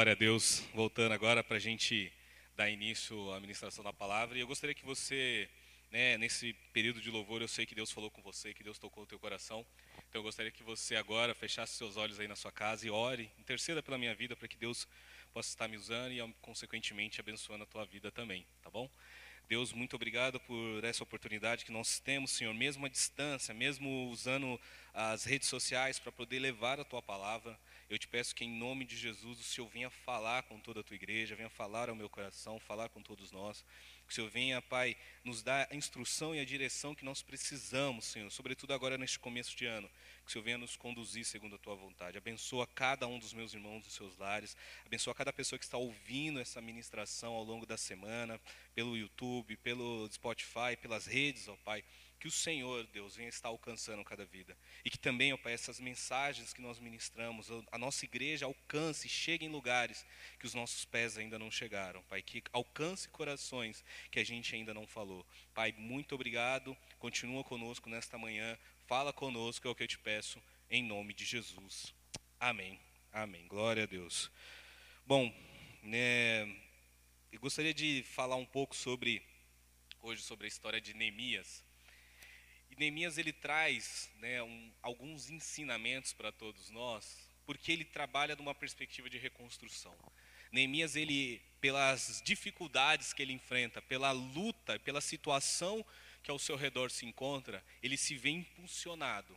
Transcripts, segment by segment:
Glória a Deus, voltando agora para a gente dar início à ministração da palavra. E eu gostaria que você, né, nesse período de louvor, eu sei que Deus falou com você, que Deus tocou o teu coração. Então eu gostaria que você agora fechasse seus olhos aí na sua casa e ore, interceda pela minha vida para que Deus possa estar me usando e, consequentemente, abençoando a tua vida também, tá bom? Deus, muito obrigado por essa oportunidade que nós temos, Senhor, mesmo à distância, mesmo usando as redes sociais para poder levar a tua palavra. Eu te peço que, em nome de Jesus, o Senhor venha falar com toda a tua igreja, venha falar ao meu coração, falar com todos nós. Que o Senhor venha, Pai, nos dar a instrução e a direção que nós precisamos, Senhor, sobretudo agora neste começo de ano. Que o Senhor venha nos conduzir segundo a tua vontade. Abençoa cada um dos meus irmãos dos seus lares. Abençoa cada pessoa que está ouvindo essa ministração ao longo da semana, pelo YouTube, pelo Spotify, pelas redes, ó Pai que o Senhor, Deus, venha estar alcançando cada vida. E que também, ó Pai, essas mensagens que nós ministramos, a nossa igreja alcance, chegue em lugares que os nossos pés ainda não chegaram, Pai. Que alcance corações que a gente ainda não falou. Pai, muito obrigado. Continua conosco nesta manhã. Fala conosco, é o que eu te peço, em nome de Jesus. Amém. Amém. Glória a Deus. Bom, né, eu gostaria de falar um pouco sobre, hoje, sobre a história de Neemias. Neemias ele traz né, um, alguns ensinamentos para todos nós, porque ele trabalha numa perspectiva de reconstrução. Neemias ele, pelas dificuldades que ele enfrenta, pela luta, pela situação que ao seu redor se encontra, ele se vê impulsionado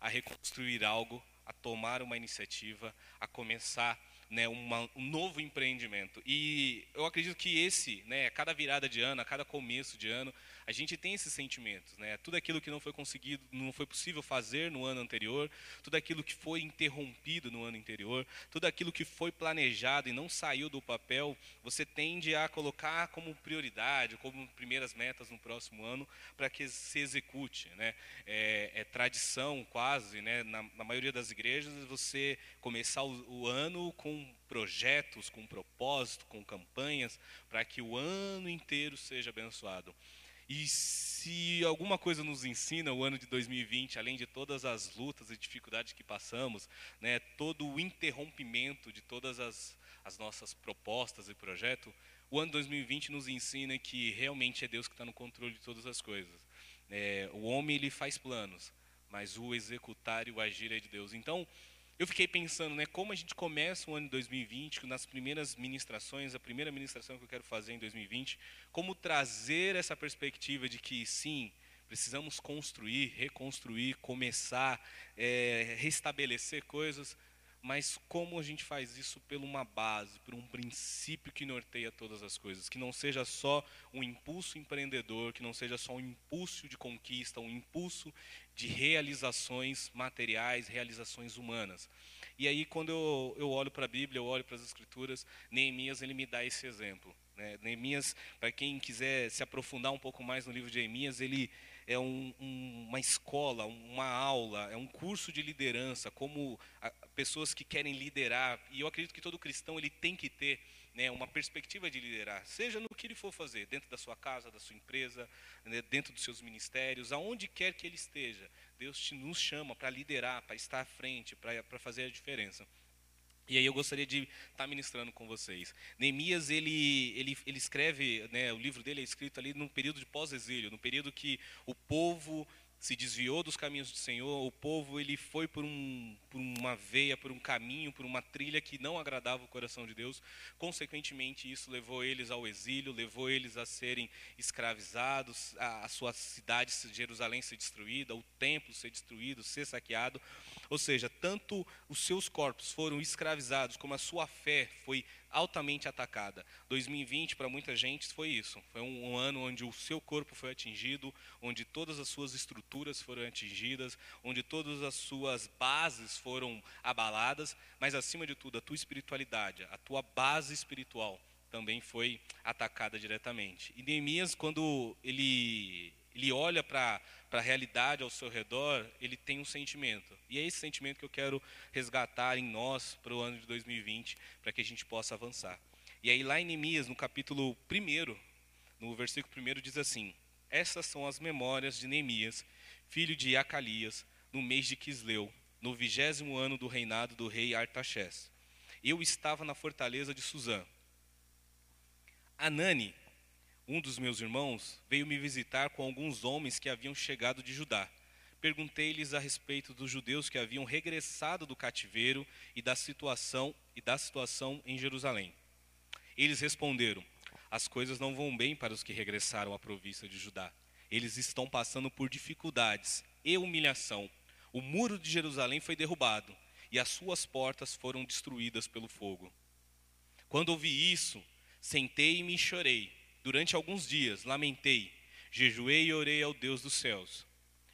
a reconstruir algo, a tomar uma iniciativa, a começar né, uma, um novo empreendimento. E eu acredito que esse, né, cada virada de ano, a cada começo de ano, a gente tem esses sentimentos, né? Tudo aquilo que não foi conseguido, não foi possível fazer no ano anterior, tudo aquilo que foi interrompido no ano anterior, tudo aquilo que foi planejado e não saiu do papel, você tende a colocar como prioridade, como primeiras metas no próximo ano, para que se execute, né? É, é tradição quase, né? Na, na, maioria das igrejas, você começar o, o ano com projetos, com propósito, com campanhas, para que o ano inteiro seja abençoado. E se alguma coisa nos ensina o ano de 2020, além de todas as lutas e dificuldades que passamos, né, todo o interrompimento de todas as, as nossas propostas e projetos, o ano 2020 nos ensina que realmente é Deus que está no controle de todas as coisas. É, o homem ele faz planos, mas o executar e o agir é de Deus. Então, eu fiquei pensando, né, como a gente começa o ano de 2020, nas primeiras ministrações, a primeira ministração que eu quero fazer em 2020, como trazer essa perspectiva de que sim, precisamos construir, reconstruir, começar, é, restabelecer coisas, mas como a gente faz isso por uma base, por um princípio que norteia todas as coisas, que não seja só um impulso empreendedor, que não seja só um impulso de conquista, um impulso de realizações materiais, realizações humanas. E aí, quando eu, eu olho para a Bíblia, eu olho para as Escrituras, Neemias ele me dá esse exemplo. Né? Neemias, para quem quiser se aprofundar um pouco mais no livro de Neemias, ele é um, um, uma escola, uma aula, é um curso de liderança, como a, pessoas que querem liderar. E eu acredito que todo cristão ele tem que ter né, uma perspectiva de liderar, seja no que ele for fazer, dentro da sua casa, da sua empresa, né, dentro dos seus ministérios, aonde quer que ele esteja. Deus te, nos chama para liderar, para estar à frente, para fazer a diferença. E aí eu gostaria de estar ministrando com vocês. Neemias, ele, ele, ele escreve, né, o livro dele é escrito ali num período de pós-exílio, no período que o povo se desviou dos caminhos do Senhor, o povo ele foi por, um, por uma veia, por um caminho, por uma trilha que não agradava o coração de Deus. Consequentemente, isso levou eles ao exílio, levou eles a serem escravizados, a, a sua cidade, Jerusalém, ser destruída, o templo ser destruído, ser saqueado. Ou seja, tanto os seus corpos foram escravizados, como a sua fé foi altamente atacada. 2020 para muita gente foi isso. Foi um, um, ano onde o seu corpo foi atingido, onde todas as suas estruturas foram atingidas, onde todas as suas bases foram abaladas, mas acima de tudo a tua espiritualidade, a tua base espiritual também foi atacada diretamente. E Neemias, quando ele ele olha para a realidade ao seu redor, ele tem um sentimento. E é esse sentimento que eu quero resgatar em nós para o ano de 2020, para que a gente possa avançar. E aí, lá em Neemias, no capítulo 1, no versículo 1, diz assim: Essas são as memórias de Neemias, filho de Acalias, no mês de Quisleu, no vigésimo ano do reinado do rei Artaxés. eu estava na fortaleza de Suzã. Anani, um dos meus irmãos, veio me visitar com alguns homens que haviam chegado de Judá. Perguntei-lhes a respeito dos judeus que haviam regressado do cativeiro e da situação e da situação em Jerusalém. Eles responderam: As coisas não vão bem para os que regressaram à província de Judá. Eles estão passando por dificuldades e humilhação. O muro de Jerusalém foi derrubado e as suas portas foram destruídas pelo fogo. Quando ouvi isso, Sentei-me e chorei. Durante alguns dias lamentei, jejuei e orei ao Deus dos céus.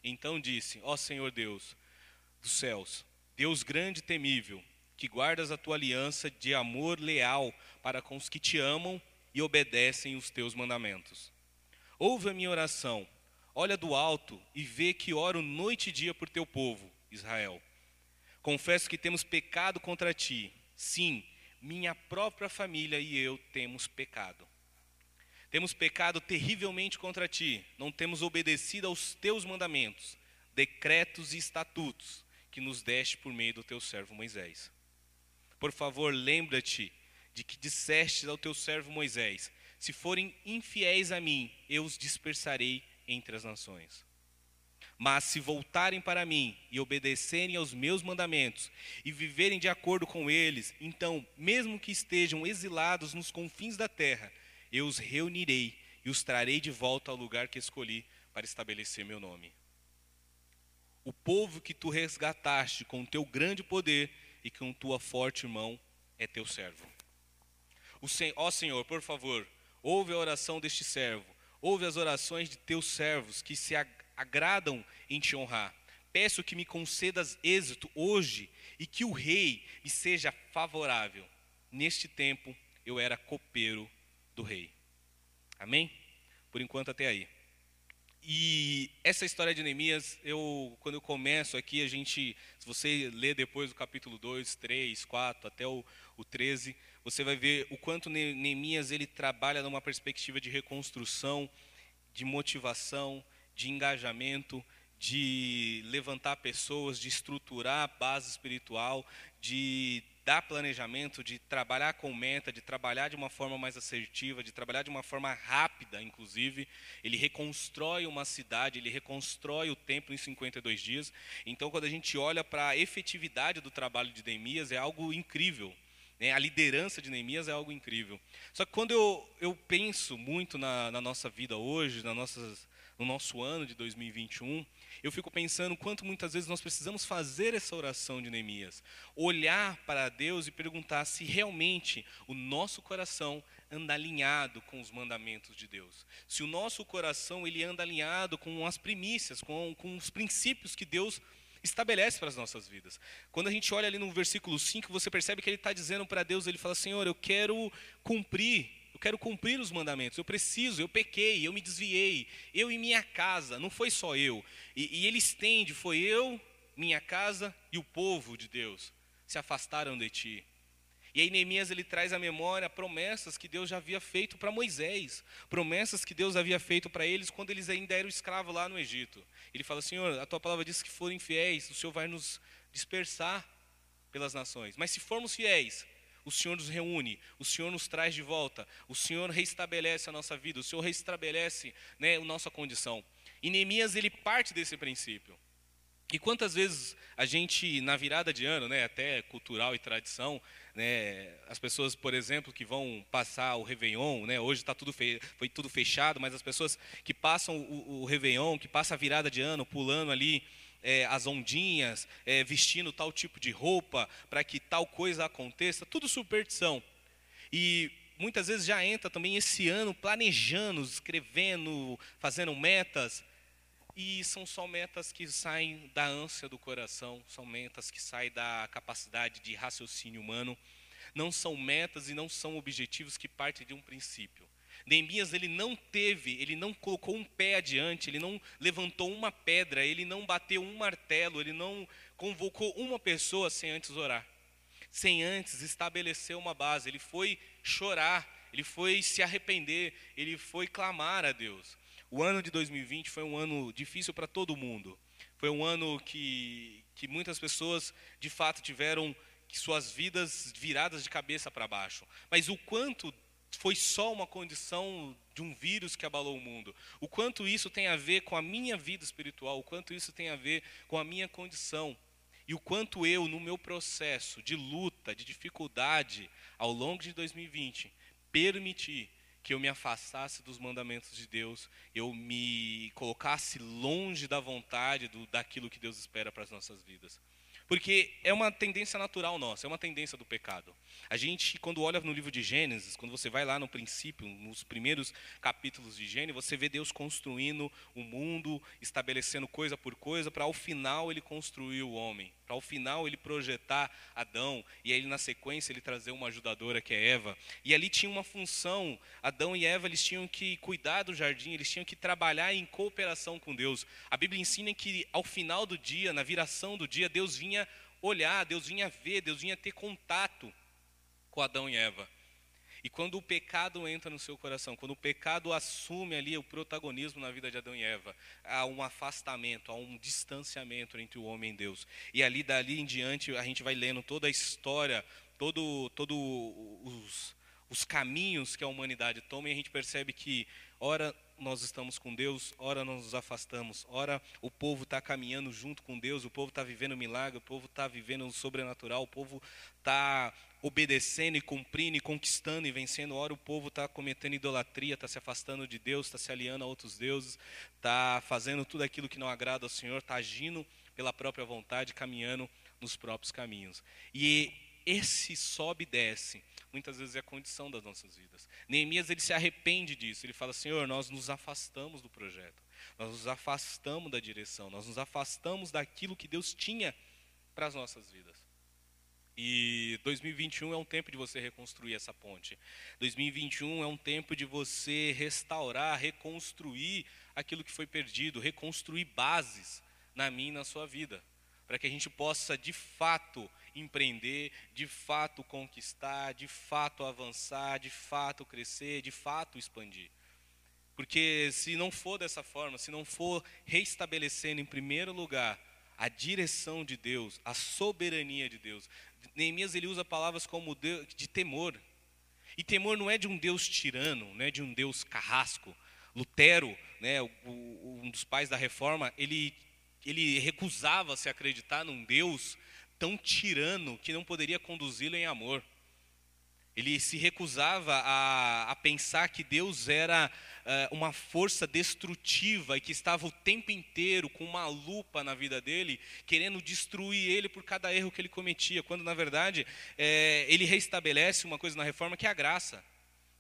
Então disse: Ó Senhor Deus dos céus, Deus grande e temível, que guardas a tua aliança de amor leal para com os que te amam e obedecem os teus mandamentos. Ouve a minha oração, olha do alto e vê que oro noite e dia por teu povo, Israel. Confesso que temos pecado contra ti. Sim, minha própria família e eu temos pecado. Temos pecado terrivelmente contra ti, não temos obedecido aos teus mandamentos, decretos e estatutos que nos deste por meio do teu servo Moisés. Por favor, lembra-te de que disseste ao teu servo Moisés: Se forem infiéis a mim, eu os dispersarei entre as nações. Mas se voltarem para mim e obedecerem aos meus mandamentos e viverem de acordo com eles, então, mesmo que estejam exilados nos confins da terra, eu os reunirei e os trarei de volta ao lugar que escolhi para estabelecer meu nome. O povo que tu resgataste com teu grande poder e com tua forte mão é teu servo. O ó Senhor, por favor, ouve a oração deste servo, ouve as orações de teus servos que se agradam em te honrar. Peço que me concedas êxito hoje e que o rei me seja favorável. Neste tempo eu era copeiro do rei. Amém? Por enquanto até aí. E essa história de Neemias, eu, quando eu começo aqui, a gente, se você ler depois o capítulo 2, 3, 4, até o, o 13, você vai ver o quanto Neemias ele trabalha numa perspectiva de reconstrução, de motivação, de engajamento, de levantar pessoas, de estruturar a base espiritual, de dar planejamento, de trabalhar com meta, de trabalhar de uma forma mais assertiva, de trabalhar de uma forma rápida, inclusive. Ele reconstrói uma cidade, ele reconstrói o templo em 52 dias. Então, quando a gente olha para a efetividade do trabalho de Neemias, é algo incrível. Né? A liderança de Neemias é algo incrível. Só que quando eu, eu penso muito na, na nossa vida hoje, nas nossas no nosso ano de 2021, eu fico pensando quanto muitas vezes nós precisamos fazer essa oração de Neemias, olhar para Deus e perguntar se realmente o nosso coração anda alinhado com os mandamentos de Deus. Se o nosso coração ele anda alinhado com as primícias, com, com os princípios que Deus estabelece para as nossas vidas. Quando a gente olha ali no versículo 5, você percebe que ele está dizendo para Deus, ele fala, Senhor, eu quero cumprir quero cumprir os mandamentos, eu preciso, eu pequei, eu me desviei, eu e minha casa, não foi só eu. E, e ele estende, foi eu, minha casa e o povo de Deus se afastaram de ti. E aí Neemias ele traz à memória promessas que Deus já havia feito para Moisés, promessas que Deus havia feito para eles quando eles ainda eram escravos lá no Egito. Ele fala: Senhor, a tua palavra diz que forem fiéis, o Senhor vai nos dispersar pelas nações. Mas se formos fiéis, o Senhor nos reúne, o Senhor nos traz de volta, o Senhor reestabelece a nossa vida, o Senhor reestabelece né, a nossa condição. E Neemias, ele parte desse princípio. E quantas vezes a gente, na virada de ano, né, até cultural e tradição, né, as pessoas, por exemplo, que vão passar o Réveillon, né, hoje está tudo foi tudo fechado, mas as pessoas que passam o, o Réveillon, que passam a virada de ano pulando ali é, as ondinhas, é, vestindo tal tipo de roupa para que tal coisa aconteça, tudo superstição. E muitas vezes já entra também esse ano planejando, escrevendo, fazendo metas. E são só metas que saem da ânsia do coração, são metas que saem da capacidade de raciocínio humano. Não são metas e não são objetivos que partem de um princípio. Neemias ele não teve, ele não colocou um pé adiante, ele não levantou uma pedra, ele não bateu um martelo, ele não convocou uma pessoa sem antes orar, sem antes estabelecer uma base. Ele foi chorar, ele foi se arrepender, ele foi clamar a Deus. O ano de 2020 foi um ano difícil para todo mundo. Foi um ano que, que muitas pessoas de fato tiveram suas vidas viradas de cabeça para baixo, mas o quanto foi só uma condição de um vírus que abalou o mundo. O quanto isso tem a ver com a minha vida espiritual, o quanto isso tem a ver com a minha condição. E o quanto eu, no meu processo de luta, de dificuldade, ao longo de 2020, permiti que eu me afastasse dos mandamentos de Deus, eu me colocasse longe da vontade, do, daquilo que Deus espera para as nossas vidas. Porque é uma tendência natural nossa, é uma tendência do pecado. A gente, quando olha no livro de Gênesis, quando você vai lá no princípio, nos primeiros capítulos de Gênesis, você vê Deus construindo o mundo, estabelecendo coisa por coisa, para ao final ele construir o homem, para ao final ele projetar Adão, e aí na sequência ele trazer uma ajudadora que é Eva. E ali tinha uma função, Adão e Eva, eles tinham que cuidar do jardim, eles tinham que trabalhar em cooperação com Deus. A Bíblia ensina que ao final do dia, na viração do dia, Deus vinha olhar, Deus vinha ver, Deus vinha ter contato com Adão e Eva. E quando o pecado entra no seu coração, quando o pecado assume ali o protagonismo na vida de Adão e Eva, há um afastamento, há um distanciamento entre o homem e Deus. E ali dali em diante a gente vai lendo toda a história, todo, todo os, os caminhos que a humanidade toma e a gente percebe que ora nós estamos com Deus, ora nós nos afastamos, ora o povo está caminhando junto com Deus, o povo está vivendo milagre, o povo está vivendo sobrenatural, o povo está obedecendo e cumprindo e conquistando e vencendo, ora o povo está cometendo idolatria, está se afastando de Deus, está se aliando a outros deuses, está fazendo tudo aquilo que não agrada ao Senhor, está agindo pela própria vontade, caminhando nos próprios caminhos. E esse sobe e desce, muitas vezes é a condição das nossas vidas. Neemias ele se arrepende disso, ele fala: Senhor, nós nos afastamos do projeto, nós nos afastamos da direção, nós nos afastamos daquilo que Deus tinha para as nossas vidas. E 2021 é um tempo de você reconstruir essa ponte. 2021 é um tempo de você restaurar, reconstruir aquilo que foi perdido, reconstruir bases na minha e na sua vida, para que a gente possa de fato empreender, de fato conquistar, de fato avançar, de fato crescer, de fato expandir. Porque se não for dessa forma, se não for reestabelecendo em primeiro lugar a direção de Deus, a soberania de Deus, Neemias ele usa palavras como de temor. E temor não é de um Deus tirano, não é de um Deus carrasco. Lutero, né, um dos pais da reforma, ele, ele recusava se acreditar num Deus tão tirano que não poderia conduzi-lo em amor. Ele se recusava a, a pensar que Deus era uh, uma força destrutiva e que estava o tempo inteiro com uma lupa na vida dele, querendo destruir ele por cada erro que ele cometia, quando na verdade é, ele restabelece uma coisa na reforma que é a graça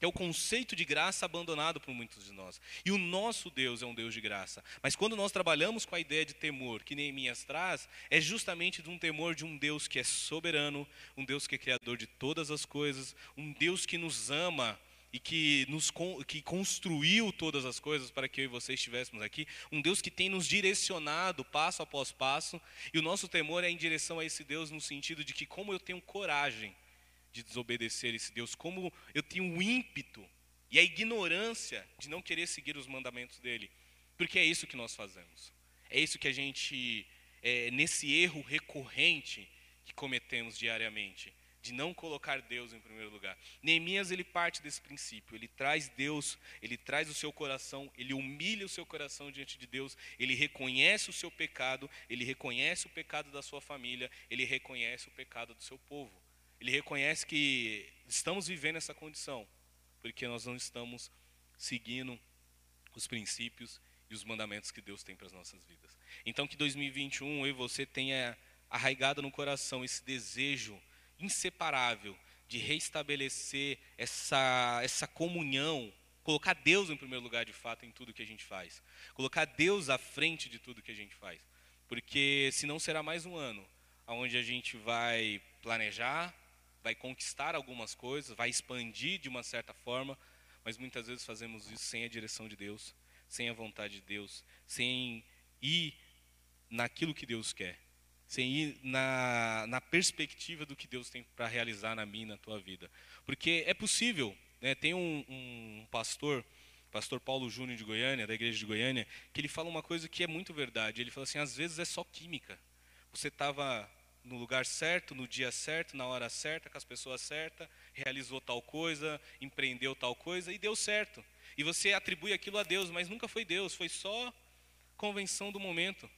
é o conceito de graça abandonado por muitos de nós. E o nosso Deus é um Deus de graça. Mas quando nós trabalhamos com a ideia de temor que Neemias traz, é justamente de um temor de um Deus que é soberano, um Deus que é criador de todas as coisas, um Deus que nos ama e que nos que construiu todas as coisas para que eu e você estivéssemos aqui, um Deus que tem nos direcionado passo após passo, e o nosso temor é em direção a esse Deus no sentido de que como eu tenho coragem de desobedecer esse Deus, como eu tenho o ímpeto e a ignorância de não querer seguir os mandamentos dele, porque é isso que nós fazemos. É isso que a gente, é, nesse erro recorrente que cometemos diariamente, de não colocar Deus em primeiro lugar. Neemias ele parte desse princípio, ele traz Deus, ele traz o seu coração, ele humilha o seu coração diante de Deus, ele reconhece o seu pecado, ele reconhece o pecado da sua família, ele reconhece o pecado do seu povo. Ele reconhece que estamos vivendo essa condição, porque nós não estamos seguindo os princípios e os mandamentos que Deus tem para as nossas vidas. Então, que 2021 eu e você tenha arraigado no coração esse desejo inseparável de restabelecer essa, essa comunhão, colocar Deus em primeiro lugar de fato em tudo que a gente faz, colocar Deus à frente de tudo que a gente faz, porque senão será mais um ano onde a gente vai planejar, vai conquistar algumas coisas, vai expandir de uma certa forma, mas muitas vezes fazemos isso sem a direção de Deus, sem a vontade de Deus, sem ir naquilo que Deus quer, sem ir na, na perspectiva do que Deus tem para realizar na minha na tua vida. Porque é possível, né? tem um, um pastor, pastor Paulo Júnior de Goiânia, da igreja de Goiânia, que ele fala uma coisa que é muito verdade. Ele fala assim: às vezes é só química. Você estava no lugar certo, no dia certo, na hora certa, com as pessoas certas, realizou tal coisa, empreendeu tal coisa e deu certo. E você atribui aquilo a Deus, mas nunca foi Deus, foi só convenção do momento.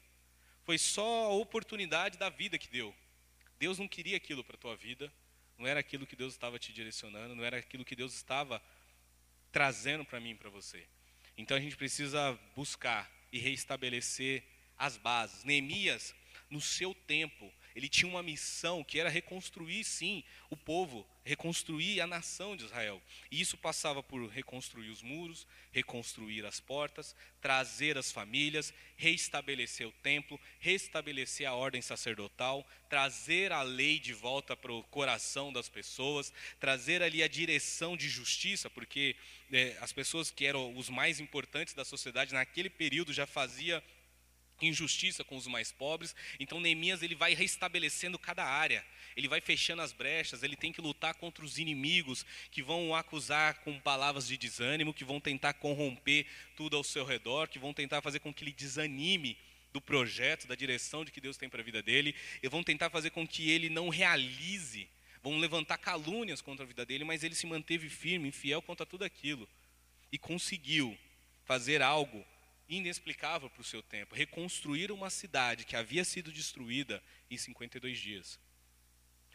Foi só a oportunidade da vida que deu. Deus não queria aquilo para a tua vida, não era aquilo que Deus estava te direcionando, não era aquilo que Deus estava trazendo para mim para você. Então a gente precisa buscar e reestabelecer as bases. Neemias, no seu tempo, ele tinha uma missão que era reconstruir, sim, o povo, reconstruir a nação de Israel. E isso passava por reconstruir os muros, reconstruir as portas, trazer as famílias, reestabelecer o templo, restabelecer a ordem sacerdotal, trazer a lei de volta para o coração das pessoas, trazer ali a direção de justiça, porque é, as pessoas que eram os mais importantes da sociedade naquele período já fazia injustiça com os mais pobres. Então Neemias ele vai restabelecendo cada área. Ele vai fechando as brechas, ele tem que lutar contra os inimigos que vão o acusar com palavras de desânimo, que vão tentar corromper tudo ao seu redor, que vão tentar fazer com que ele desanime do projeto, da direção de que Deus tem para a vida dele, e vão tentar fazer com que ele não realize, vão levantar calúnias contra a vida dele, mas ele se manteve firme, fiel contra tudo aquilo e conseguiu fazer algo inexplicável para o seu tempo, reconstruir uma cidade que havia sido destruída em 52 dias.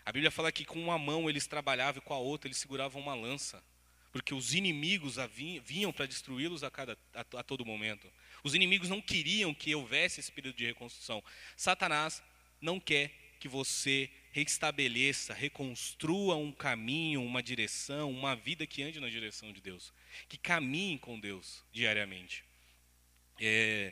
A Bíblia fala que com uma mão eles trabalhavam e com a outra eles seguravam uma lança, porque os inimigos vinham para destruí-los a, cada, a, a todo momento. Os inimigos não queriam que houvesse esse período de reconstrução. Satanás não quer que você restabeleça, reconstrua um caminho, uma direção, uma vida que ande na direção de Deus, que caminhe com Deus diariamente. É,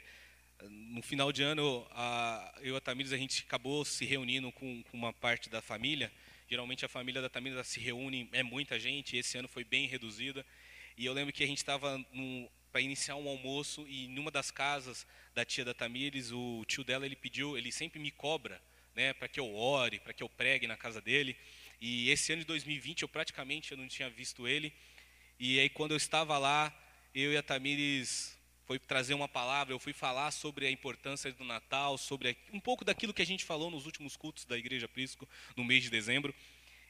no final de ano, a, eu e a Tamires, a gente acabou se reunindo com, com, uma parte da família. Geralmente a família da Tamires se reúne, é muita gente, esse ano foi bem reduzida. E eu lembro que a gente estava para iniciar um almoço e numa das casas da tia da Tamires, o tio dela, ele pediu, ele sempre me cobra, né, para que eu ore, para que eu pregue na casa dele. E esse ano de 2020 eu praticamente eu não tinha visto ele. E aí quando eu estava lá, eu e a Tamires foi trazer uma palavra, eu fui falar sobre a importância do Natal, sobre um pouco daquilo que a gente falou nos últimos cultos da Igreja Prisco no mês de dezembro.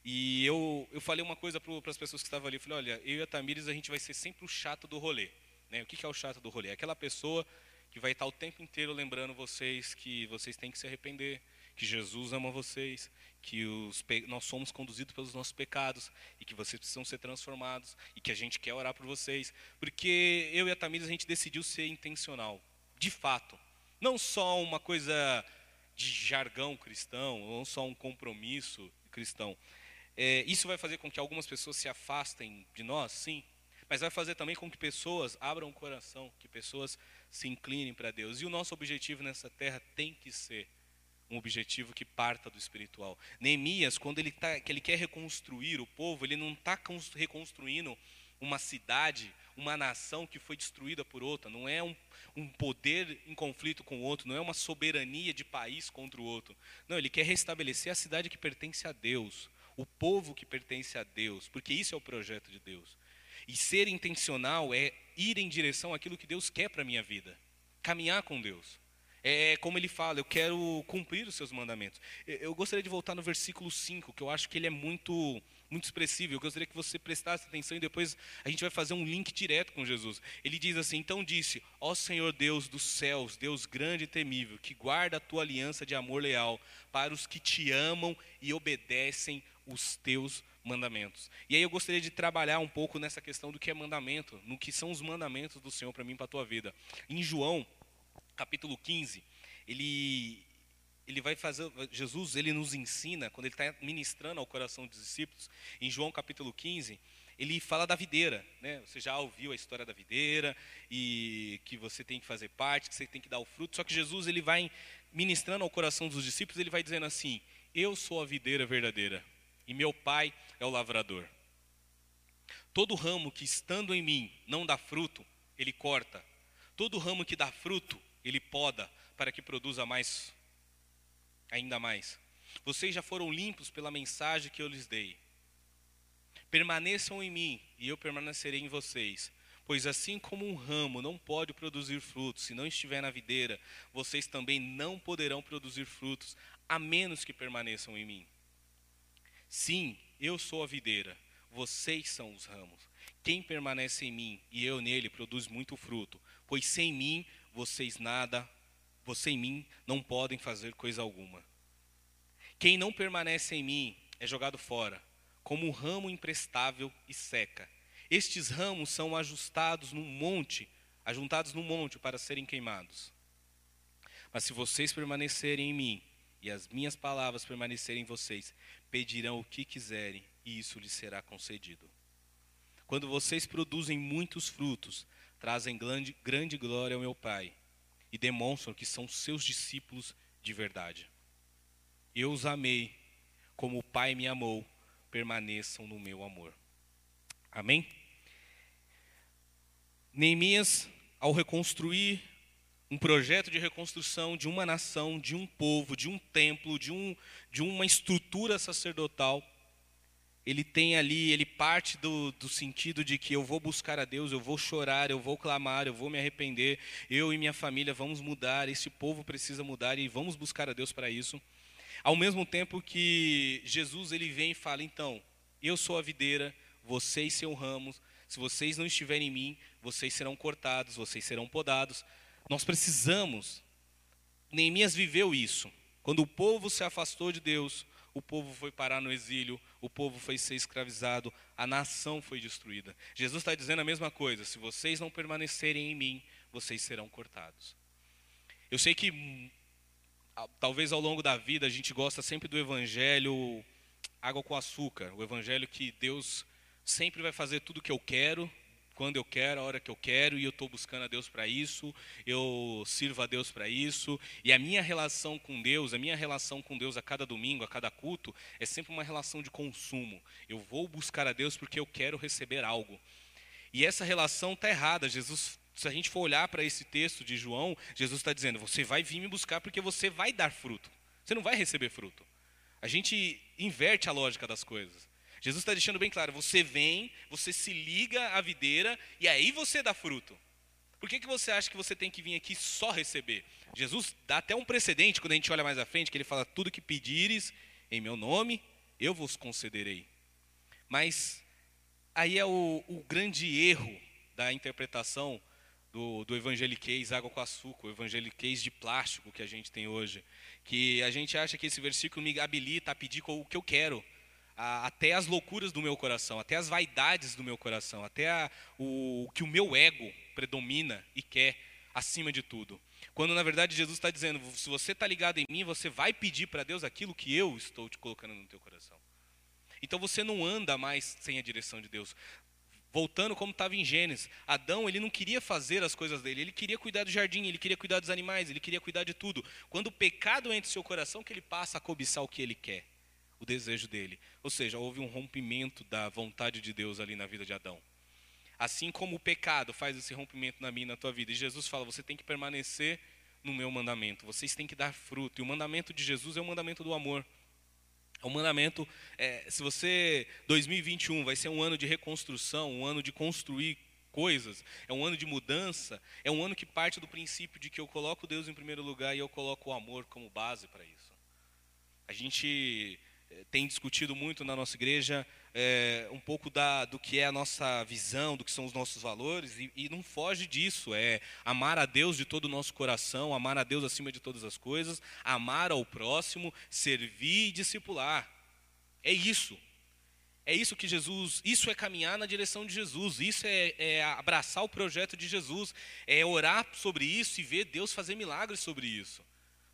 E eu, eu falei uma coisa para as pessoas que estavam ali, eu falei, olha, eu e a Tamires, a gente vai ser sempre o chato do rolê. Né? O que, que é o chato do rolê? É aquela pessoa que vai estar o tempo inteiro lembrando vocês que vocês têm que se arrepender, que Jesus ama vocês, que os, nós somos conduzidos pelos nossos pecados e que vocês precisam ser transformados e que a gente quer orar por vocês, porque eu e a Tamires a gente decidiu ser intencional, de fato, não só uma coisa de jargão cristão, não só um compromisso cristão. É, isso vai fazer com que algumas pessoas se afastem de nós, sim, mas vai fazer também com que pessoas abram o coração, que pessoas se inclinem para Deus. E o nosso objetivo nessa terra tem que ser um objetivo que parta do espiritual. Neemias, quando ele, tá, que ele quer reconstruir o povo, ele não está reconstruindo uma cidade, uma nação que foi destruída por outra. Não é um, um poder em conflito com o outro, não é uma soberania de país contra o outro. Não, ele quer restabelecer a cidade que pertence a Deus, o povo que pertence a Deus, porque isso é o projeto de Deus. E ser intencional é ir em direção àquilo que Deus quer para a minha vida, caminhar com Deus. É como ele fala, eu quero cumprir os seus mandamentos. Eu gostaria de voltar no versículo 5, que eu acho que ele é muito muito expressivo. Eu gostaria que você prestasse atenção e depois a gente vai fazer um link direto com Jesus. Ele diz assim: Então disse, ó Senhor Deus dos céus, Deus grande e temível, que guarda a tua aliança de amor leal para os que te amam e obedecem os teus mandamentos. E aí eu gostaria de trabalhar um pouco nessa questão do que é mandamento, no que são os mandamentos do Senhor para mim, para a tua vida. Em João capítulo 15, ele, ele vai fazer, Jesus ele nos ensina, quando ele está ministrando ao coração dos discípulos, em João capítulo 15, ele fala da videira, né? Você já ouviu a história da videira e que você tem que fazer parte, que você tem que dar o fruto. Só que Jesus ele vai ministrando ao coração dos discípulos, ele vai dizendo assim: Eu sou a videira verdadeira e meu Pai é o lavrador. Todo ramo que estando em mim não dá fruto, ele corta. Todo ramo que dá fruto, ele poda para que produza mais, ainda mais. Vocês já foram limpos pela mensagem que eu lhes dei. Permaneçam em mim e eu permanecerei em vocês. Pois assim como um ramo não pode produzir frutos se não estiver na videira, vocês também não poderão produzir frutos a menos que permaneçam em mim. Sim, eu sou a videira, vocês são os ramos. Quem permanece em mim e eu nele produz muito fruto, pois sem mim vocês nada, você em mim não podem fazer coisa alguma. Quem não permanece em mim é jogado fora, como um ramo imprestável e seca. Estes ramos são ajustados num monte, ajuntados num monte para serem queimados. Mas se vocês permanecerem em mim e as minhas palavras permanecerem em vocês, pedirão o que quiserem e isso lhes será concedido. Quando vocês produzem muitos frutos, trazem grande, grande glória ao meu Pai e demonstram que são seus discípulos de verdade. Eu os amei como o Pai me amou, permaneçam no meu amor. Amém? Neemias, ao reconstruir um projeto de reconstrução de uma nação, de um povo, de um templo, de, um, de uma estrutura sacerdotal, ele tem ali, ele parte do, do sentido de que eu vou buscar a Deus, eu vou chorar, eu vou clamar, eu vou me arrepender, eu e minha família vamos mudar, esse povo precisa mudar e vamos buscar a Deus para isso. Ao mesmo tempo que Jesus ele vem e fala, então, eu sou a videira, vocês são ramos, se vocês não estiverem em mim, vocês serão cortados, vocês serão podados. Nós precisamos. Neemias viveu isso. Quando o povo se afastou de Deus, o povo foi parar no exílio, o povo foi ser escravizado, a nação foi destruída. Jesus está dizendo a mesma coisa: se vocês não permanecerem em mim, vocês serão cortados. Eu sei que hum, talvez ao longo da vida a gente gosta sempre do evangelho água com açúcar, o evangelho que Deus sempre vai fazer tudo o que eu quero, quando eu quero, a hora que eu quero, e eu estou buscando a Deus para isso, eu sirvo a Deus para isso, e a minha relação com Deus, a minha relação com Deus a cada domingo, a cada culto, é sempre uma relação de consumo. Eu vou buscar a Deus porque eu quero receber algo. E essa relação está errada. Jesus, se a gente for olhar para esse texto de João, Jesus está dizendo: você vai vir me buscar porque você vai dar fruto. Você não vai receber fruto. A gente inverte a lógica das coisas. Jesus está deixando bem claro: você vem, você se liga à videira e aí você dá fruto. Por que, que você acha que você tem que vir aqui só receber? Jesus dá até um precedente quando a gente olha mais à frente, que ele fala: tudo que pedires em meu nome, eu vos concederei. Mas aí é o, o grande erro da interpretação do, do evangeliquez água com açúcar, o evangeliquez de plástico que a gente tem hoje. Que a gente acha que esse versículo me habilita a pedir o que eu quero a, até as loucuras do meu coração, até as vaidades do meu coração, até a, o, o que o meu ego predomina e quer acima de tudo. Quando na verdade Jesus está dizendo, se você está ligado em mim, você vai pedir para Deus aquilo que eu estou te colocando no teu coração. Então você não anda mais sem a direção de Deus. Voltando como estava em Gênesis, Adão ele não queria fazer as coisas dele, ele queria cuidar do jardim, ele queria cuidar dos animais, ele queria cuidar de tudo. Quando o pecado entra em seu coração, que ele passa a cobiçar o que ele quer o desejo dele. Ou seja, houve um rompimento da vontade de Deus ali na vida de Adão. Assim como o pecado faz esse rompimento na minha e na tua vida. E Jesus fala: você tem que permanecer no meu mandamento, vocês têm que dar fruto. E o mandamento de Jesus é o mandamento do amor. É um mandamento, é, se você, 2021 vai ser um ano de reconstrução, um ano de construir coisas, é um ano de mudança, é um ano que parte do princípio de que eu coloco Deus em primeiro lugar e eu coloco o amor como base para isso. A gente tem discutido muito na nossa igreja é, um pouco da, do que é a nossa visão, do que são os nossos valores, e, e, não foge disso. É amar a Deus de todo o nosso coração, amar a Deus acima de todas as coisas, amar ao próximo, servir e discipular. É isso. É isso que Jesus, isso é caminhar na direção de Jesus, isso é, é abraçar o projeto de Jesus, é orar sobre isso e ver Deus fazer milagres sobre isso.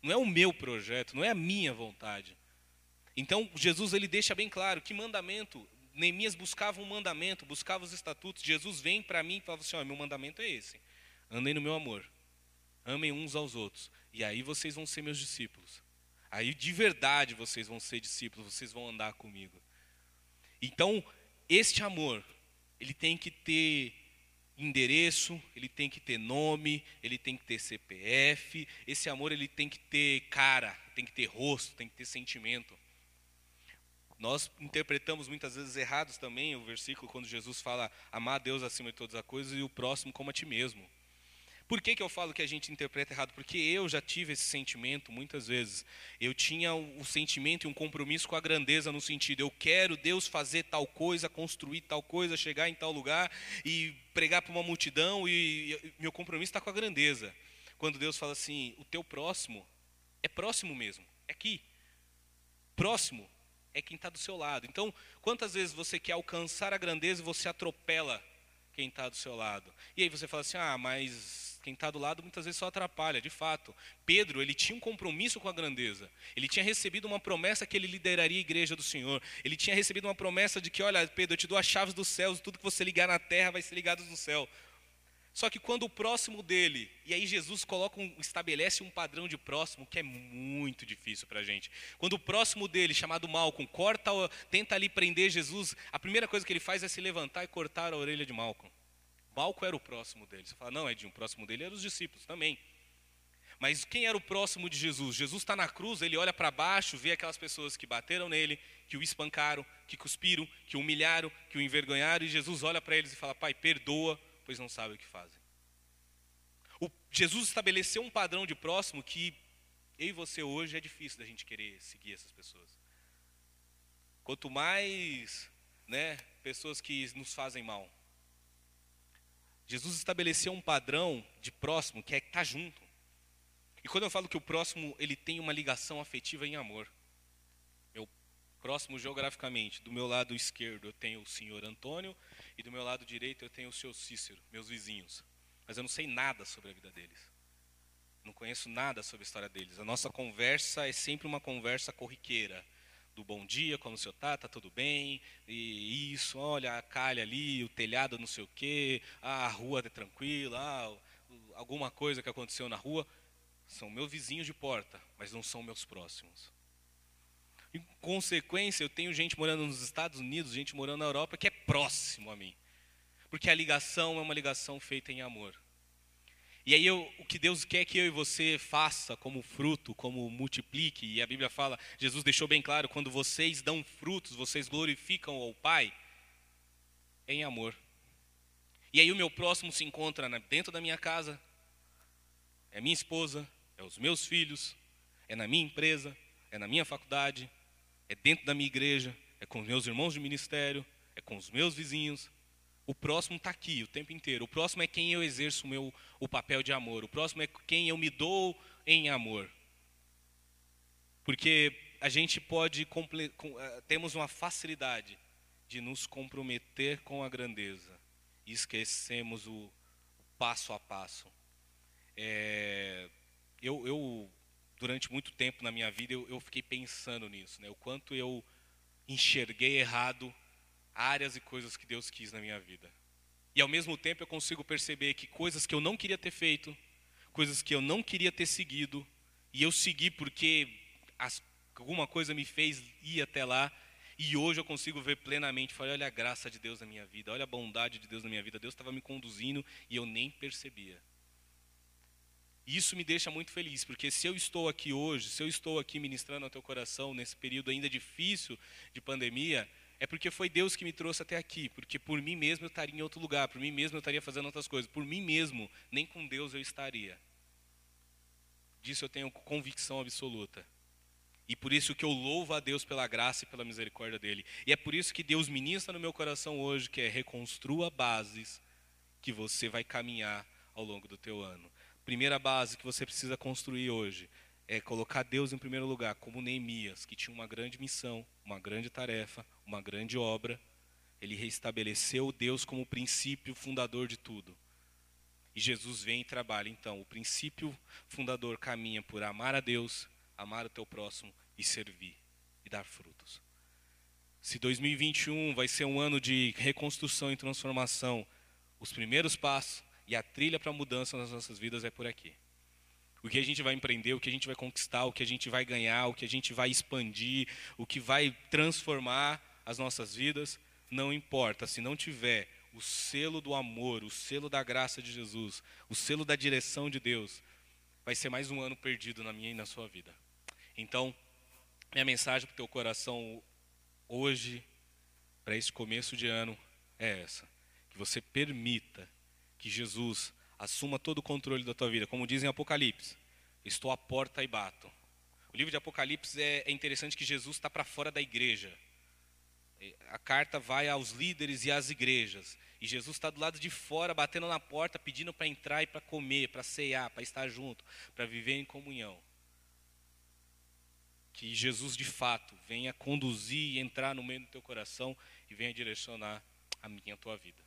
Não é o meu projeto, não é a minha vontade. Então, Jesus ele deixa bem claro que mandamento, Neemias buscava um mandamento, buscava os estatutos. Jesus vem para mim e fala assim: meu mandamento é esse. Andem no meu amor. Amem uns aos outros. E aí vocês vão ser meus discípulos. Aí de verdade vocês vão ser discípulos, vocês vão andar comigo. Então, este amor, ele tem que ter endereço, ele tem que ter nome, ele tem que ter CPF. Esse amor ele tem que ter cara, tem que ter rosto, tem que ter sentimento. Nós interpretamos muitas vezes errados também o versículo quando Jesus fala amar a Deus acima de todas as coisas e o próximo como a ti mesmo. Por que, que eu falo que a gente interpreta errado? Porque eu já tive esse sentimento muitas vezes. Eu tinha o, sentimento e um compromisso com a grandeza no sentido, eu quero Deus fazer tal coisa, construir tal coisa, chegar em tal lugar e pregar para uma multidão e, e meu compromisso está com a grandeza. Quando Deus fala assim, o teu próximo é próximo mesmo, é aqui. Próximo é quem está do seu lado. Então, quantas vezes você quer alcançar a grandeza e você atropela quem está do seu lado? E aí você fala assim, ah, mas quem está do lado muitas vezes só atrapalha, de fato. Pedro, ele tinha um compromisso com a grandeza. Ele tinha recebido uma promessa que ele lideraria a igreja do Senhor. Ele tinha recebido uma promessa de que, olha, Pedro, eu te dou as chaves dos céus, tudo que você ligar na terra vai ser ligado no céu. Só que quando o próximo dele, e aí Jesus coloca um, estabelece um padrão de próximo que é muito difícil para a gente. Quando o próximo dele, chamado Malcolm, corta, tenta ali prender Jesus, a primeira coisa que ele faz é se levantar e cortar a orelha de Malcolm. Malco era o próximo dele. Você fala, não, Edinho, o próximo dele eram os discípulos também. Mas quem era o próximo de Jesus? Jesus está na cruz, ele olha para baixo, vê aquelas pessoas que bateram nele, que o espancaram, que cuspiram, que humilharam, que o envergonharam, e Jesus olha para eles e fala: Pai, perdoa, pois não sabem o que fazem. O, Jesus estabeleceu um padrão de próximo que eu e você hoje é difícil da gente querer seguir essas pessoas. Quanto mais né, pessoas que nos fazem mal, Jesus estabeleceu um padrão de próximo que é estar junto. E quando eu falo que o próximo ele tem uma ligação afetiva em amor, próximo geograficamente, do meu lado esquerdo eu tenho o senhor Antônio e do meu lado direito eu tenho o senhor Cícero, meus vizinhos. Mas eu não sei nada sobre a vida deles. Não conheço nada sobre a história deles. A nossa conversa é sempre uma conversa corriqueira do bom dia, como o senhor está, está tudo bem, e isso, olha, a calha ali, o telhado não sei o quê, a rua é tranquila, ah, alguma coisa que aconteceu na rua. São meus vizinhos de porta, mas não são meus próximos. Em consequência, eu tenho gente morando nos Estados Unidos, gente morando na Europa, que é próximo a mim. Porque a ligação é uma ligação feita em amor. E aí eu, o que Deus quer que eu e você faça como fruto, como multiplique, e a Bíblia fala, Jesus deixou bem claro, quando vocês dão frutos, vocês glorificam ao Pai em amor. E aí o meu próximo se encontra dentro da minha casa, é minha esposa, é os meus filhos, é na minha empresa, é na minha faculdade, é dentro da minha igreja, é com os meus irmãos de ministério, é com os meus vizinhos, o próximo está aqui o tempo inteiro. O próximo é quem eu exerço o, meu, o papel de amor. O próximo é quem eu me dou em amor. Porque a gente pode, eh, temos uma facilidade de nos comprometer com a grandeza e esquecemos o, passo a passo. É, eu, eu, durante muito tempo na minha vida, eu, eu fiquei pensando nisso, né? o quanto eu enxerguei errado áreas e coisas que Deus quis na minha vida. E ao mesmo tempo eu consigo perceber que coisas que eu não queria ter feito, coisas que eu não queria ter seguido, e eu segui porque as, alguma coisa me fez ir até lá, e hoje eu consigo ver plenamente, falei, olha a graça de Deus na minha vida, olha a bondade de Deus na minha vida, Deus estava me conduzindo e eu nem percebia. E isso me deixa muito feliz, porque se eu estou aqui hoje, se eu estou aqui ministrando ao teu coração nesse período ainda difícil de pandemia, é porque foi Deus que me trouxe até aqui, porque por mim mesmo eu estaria em outro lugar, por mim mesmo eu estaria fazendo outras coisas, por mim mesmo, nem com Deus eu estaria. Disso eu tenho convicção absoluta. E por isso que eu louvo a Deus pela graça e pela misericórdia dele. E é por isso que Deus ministra no meu coração hoje, que é reconstrua bases que você vai caminhar ao longo do teu ano. Primeira base que você precisa construir hoje é colocar Deus em primeiro lugar, como Neemias, que tinha uma grande missão, uma grande tarefa, uma grande obra. Ele restabeleceu Deus como o princípio fundador de tudo. E Jesus vem e trabalha. Então, o princípio fundador caminha por amar a Deus, amar o teu próximo e servir e dar frutos. Se 2021 vai ser um ano de reconstrução e transformação, os primeiros passos e a trilha para a mudança nas nossas vidas é por aqui. O que a gente vai empreender, o que a gente vai conquistar, o que a gente vai ganhar, o que a gente vai expandir, o que vai transformar as nossas vidas, não importa, se não tiver o selo do amor, o selo da graça de Jesus, o selo da direção de Deus, vai ser mais um ano perdido na minha e na sua vida. Então, minha mensagem para o teu coração hoje, para esse começo de ano, é essa: que você permita que Jesus Assuma todo o controle da tua vida. Como diz em Apocalipse, estou à porta e bato. O livro de Apocalipse é, é interessante que Jesus está para fora da igreja. A carta vai aos líderes e às igrejas. E Jesus está do lado de fora, batendo na porta, pedindo para entrar e para comer, para cear, para estar junto, para viver em comunhão. Que Jesus de fato venha conduzir e entrar no meio do teu coração e venha direcionar a minha a tua vida.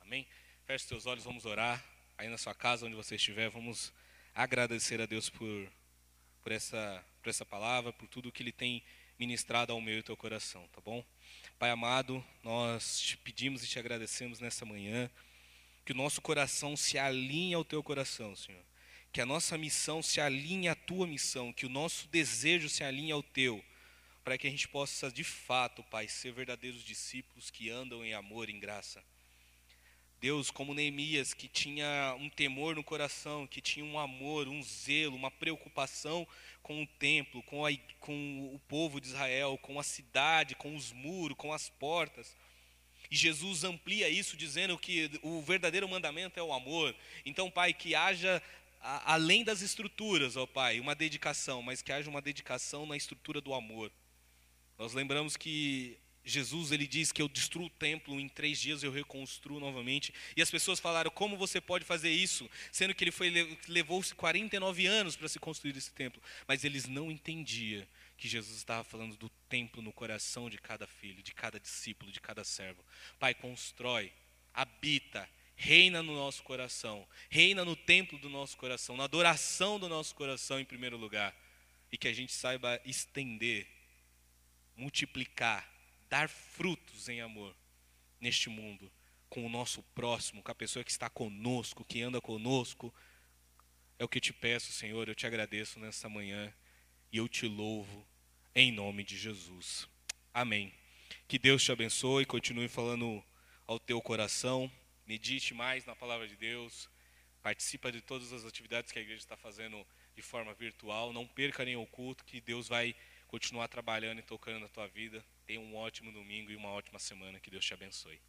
Amém? Feche seus olhos, vamos orar. Aí na sua casa, onde você estiver, vamos agradecer a Deus por, por, essa, por essa palavra, por tudo que Ele tem ministrado ao meu e teu coração, tá bom? Pai amado, nós te pedimos e te agradecemos nessa manhã, que o nosso coração se alinhe ao teu coração, Senhor. Que a nossa missão se alinhe à tua missão, que o nosso desejo se alinhe ao teu, para que a gente possa de fato, Pai, ser verdadeiros discípulos que andam em amor e em graça. Deus, como Neemias, que tinha um temor no coração, que tinha um amor, um zelo, uma preocupação com o templo, com, a, com o povo de Israel, com a cidade, com os muros, com as portas. E Jesus amplia isso dizendo que o verdadeiro mandamento é o amor. Então, Pai, que haja além das estruturas, ó Pai, uma dedicação, mas que haja uma dedicação na estrutura do amor. Nós lembramos que Jesus ele diz que eu destruo o templo, em três dias eu reconstruo novamente. E as pessoas falaram, como você pode fazer isso? Sendo que ele foi levou-se 49 anos para se construir esse templo. Mas eles não entendiam que Jesus estava falando do templo no coração de cada filho, de cada discípulo, de cada servo. Pai, constrói, habita, reina no nosso coração, reina no templo do nosso coração, na adoração do nosso coração em primeiro lugar. E que a gente saiba estender, multiplicar, dar frutos em amor neste mundo, com o nosso próximo, com a pessoa que está conosco, que anda conosco. É o que eu te peço, Senhor, eu te agradeço nessa manhã e eu te louvo em nome de Jesus. Amém. Que Deus te abençoe, continue falando ao teu coração, medite mais na palavra de Deus, participa de todas as atividades que a igreja está fazendo de forma virtual, não perca nenhum culto, que Deus vai continuar trabalhando e tocando na tua vida. Tenha um ótimo domingo e uma ótima semana. Que Deus te abençoe.